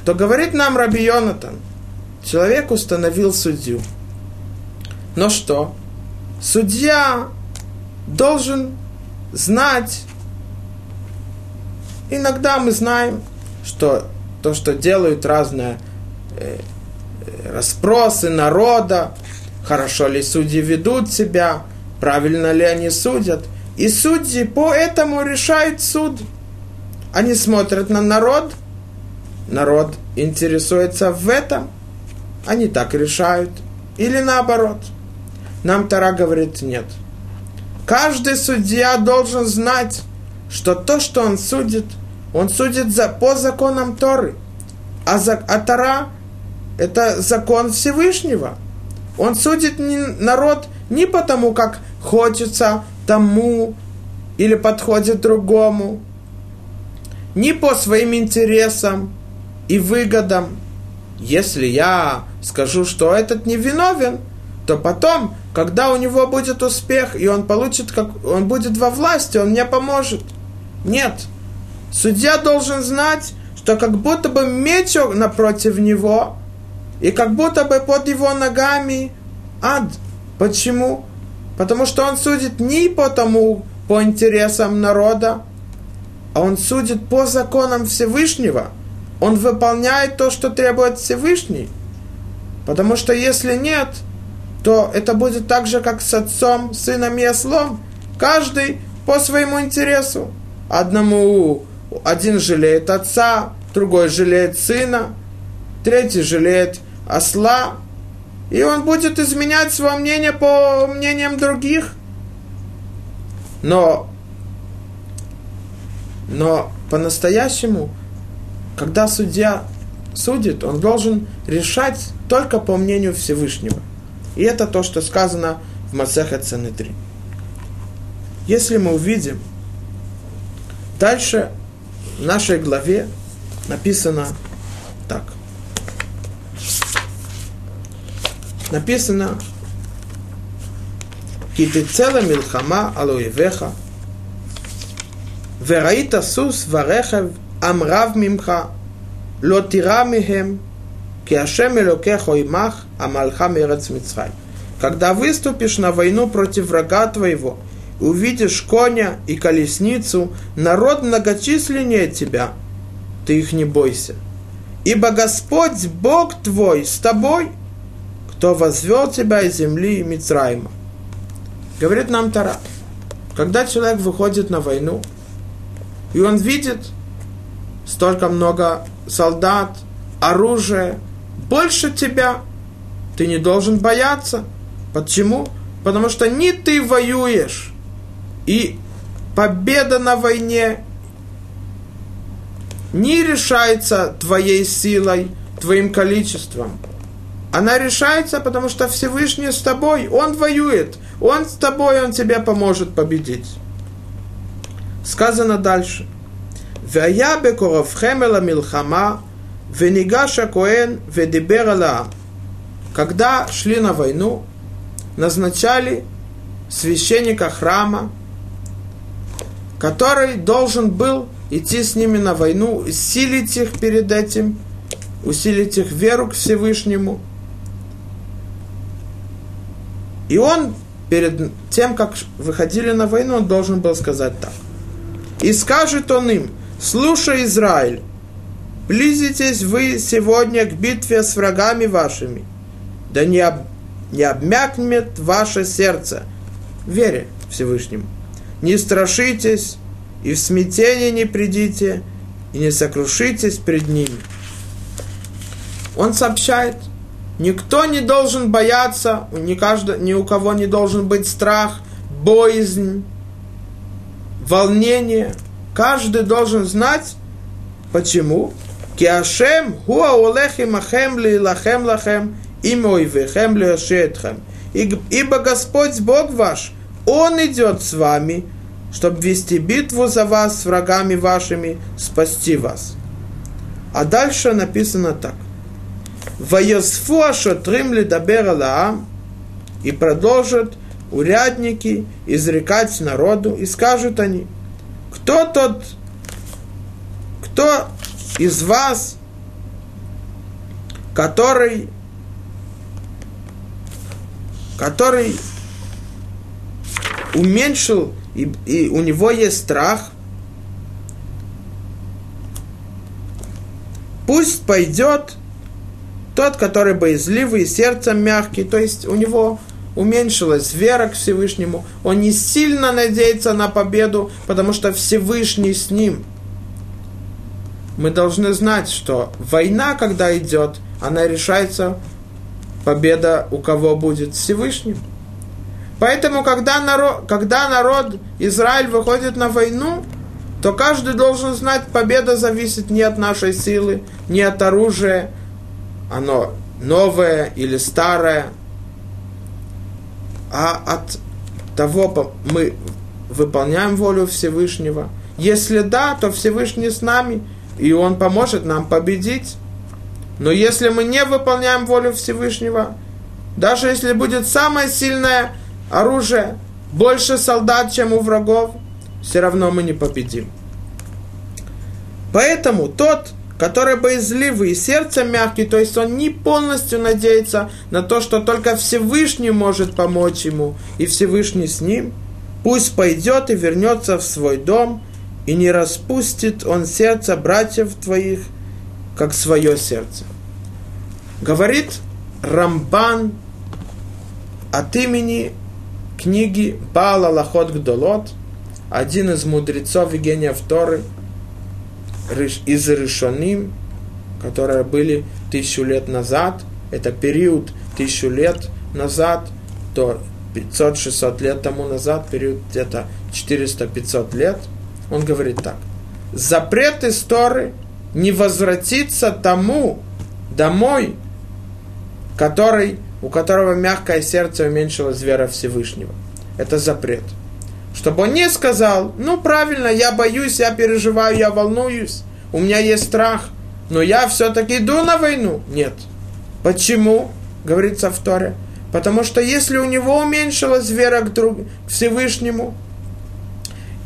То говорит нам Раби Йонатан, человек установил судью. Но что? Судья должен знать иногда мы знаем, что то, что делают разные э, расспросы народа, хорошо ли судьи ведут себя, правильно ли они судят. И судьи по этому решают суд. Они смотрят на народ, народ интересуется в этом, они так решают. Или наоборот. Нам Тара говорит нет. Каждый судья должен знать, что то, что он судит, он судит за, по законам Торы. А, за, а Тора – это закон Всевышнего. Он судит не, народ не потому, как хочется тому или подходит другому, не по своим интересам и выгодам. Если я скажу, что этот не виновен, то потом, когда у него будет успех, и он получит, как он будет во власти, он мне поможет. Нет. Судья должен знать, что как будто бы меч напротив него, и как будто бы под его ногами ад. Почему? Потому что он судит не по тому, по интересам народа, а он судит по законам Всевышнего. Он выполняет то, что требует Всевышний. Потому что если нет, то это будет так же, как с отцом, сыном и ослом. Каждый по своему интересу. Одному один жалеет отца, другой жалеет сына, третий жалеет осла, и он будет изменять свое мнение по мнениям других. Но, но по-настоящему, когда судья судит, он должен решать только по мнению Всевышнего. И это то, что сказано в Масеха Цены Если мы увидим, дальше в нашей главе написано так. Написано Китицела Милхама Алоевеха – Вераита сус варехев амрав мимха, лотира михем, киашем элокехо имах, амалха мерец мицрай. Когда выступишь на войну против врага твоего, увидишь коня и колесницу, народ многочисленнее тебя, ты их не бойся. Ибо Господь, Бог твой, с тобой, кто возвел тебя из земли Мицраима. Говорит нам Тара, когда человек выходит на войну – и он видит столько много солдат, оружия, больше тебя, ты не должен бояться. Почему? Потому что не ты воюешь, и победа на войне не решается твоей силой, твоим количеством. Она решается, потому что Всевышний с тобой, Он воюет, Он с тобой, Он тебе поможет победить. Сказано дальше. «Вая бекоровхем эла милхама, венигаш коэн ведибер элаам». Когда шли на войну, назначали священника храма, который должен был идти с ними на войну, усилить их перед этим, усилить их веру к Всевышнему. И он перед тем, как выходили на войну, он должен был сказать так. И скажет он им, слушай, Израиль, близитесь вы сегодня к битве с врагами вашими, да не, об, не обмякнет ваше сердце, вере Всевышнему. Не страшитесь, и в смятение не придите, и не сокрушитесь пред ними. Он сообщает, никто не должен бояться, ни, каждый, ни у кого не должен быть страх, боязнь, волнение. Каждый должен знать, почему. Киашем хуа олехим ахем ли лахем лахем имой вехем ли Ибо Господь Бог ваш, Он идет с вами, чтобы вести битву за вас с врагами вашими, спасти вас. А дальше написано так. Ваясфу ашотрим лидабер алаам и продолжат урядники изрекать народу, и скажут они, кто тот, кто из вас, который, который уменьшил и, и у него есть страх, Пусть пойдет тот, который боязливый, сердцем мягкий, то есть у него уменьшилась вера к Всевышнему, он не сильно надеется на победу, потому что Всевышний с ним. Мы должны знать, что война, когда идет, она решается, победа у кого будет Всевышним. Поэтому, когда народ, когда народ Израиль выходит на войну, то каждый должен знать, победа зависит не от нашей силы, не от оружия, оно новое или старое, а от того, мы выполняем волю Всевышнего. Если да, то Всевышний с нами, и Он поможет нам победить. Но если мы не выполняем волю Всевышнего, даже если будет самое сильное оружие, больше солдат, чем у врагов, все равно мы не победим. Поэтому тот, который боязливый и сердце мягкий, то есть он не полностью надеется на то, что только Всевышний может помочь ему, и Всевышний с ним, пусть пойдет и вернется в свой дом, и не распустит он сердце братьев твоих, как свое сердце. Говорит Рамбан от имени книги Бала Лахот Гдолот, один из мудрецов и гениев Торы – из Решоним, которые были тысячу лет назад, это период тысячу лет назад, то 500-600 лет тому назад, период где-то 400-500 лет, он говорит так. Запрет истории не возвратиться тому домой, который, у которого мягкое сердце уменьшилось вера Всевышнего. Это запрет. Чтобы он не сказал, ну правильно, я боюсь, я переживаю, я волнуюсь, у меня есть страх, но я все-таки иду на войну. Нет. Почему? Говорится в Торе. Потому что если у него уменьшилась вера к, друг, к Всевышнему,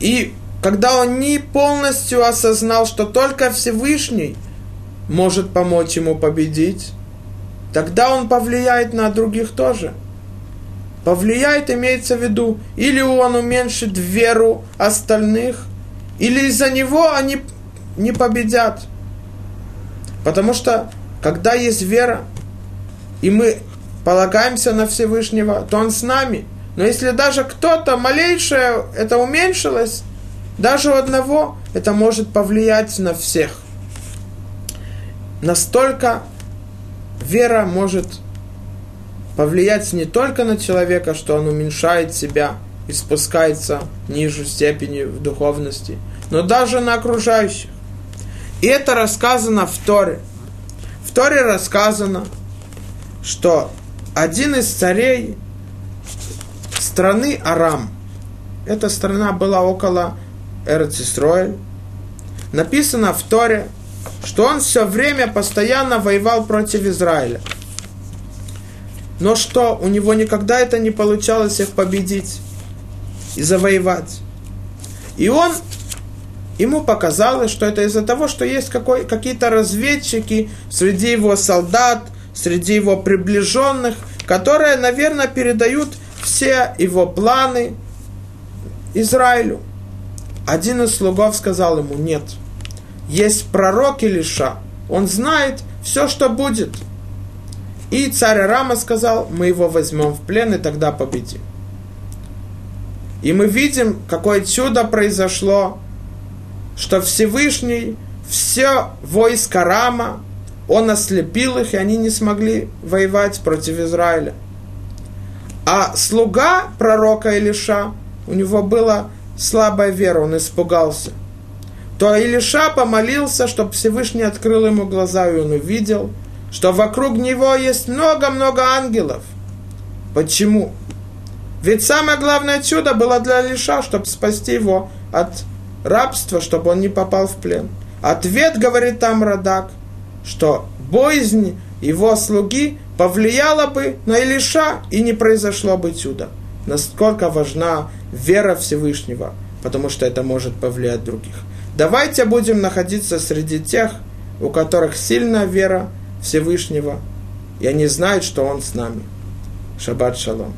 и когда он не полностью осознал, что только Всевышний может помочь ему победить, тогда он повлияет на других тоже – повлияет, имеется в виду, или он уменьшит веру остальных, или из-за него они не победят. Потому что, когда есть вера, и мы полагаемся на Всевышнего, то Он с нами. Но если даже кто-то малейшее это уменьшилось, даже у одного, это может повлиять на всех. Настолько вера может повлиять не только на человека, что он уменьшает себя и спускается ниже степени в духовности, но даже на окружающих. И это рассказано в Торе. В Торе рассказано, что один из царей страны Арам, эта страна была около Эрцисроэль, написано в Торе, что он все время постоянно воевал против Израиля – но что, у него никогда это не получалось их победить и завоевать. И он, ему показалось, что это из-за того, что есть какой, какие-то разведчики среди его солдат, среди его приближенных, которые, наверное, передают все его планы Израилю. Один из слугов сказал ему, нет, есть пророк Илиша, он знает все, что будет – и царь Арама сказал, мы его возьмем в плен и тогда победим. И мы видим, какое чудо произошло, что Всевышний, все войско Рама, он ослепил их, и они не смогли воевать против Израиля. А слуга пророка Илиша, у него была слабая вера, он испугался. То Илиша помолился, чтобы Всевышний открыл ему глаза, и он увидел – что вокруг него есть много-много ангелов. Почему? Ведь самое главное чудо было для Лиша, чтобы спасти его от рабства, чтобы он не попал в плен. Ответ, говорит там Радак, что боязнь его слуги повлияла бы на Илиша, и не произошло бы чудо. Насколько важна вера Всевышнего, потому что это может повлиять других. Давайте будем находиться среди тех, у которых сильная вера, Всевышнего, и они знают, что Он с нами. Шаббат шалом.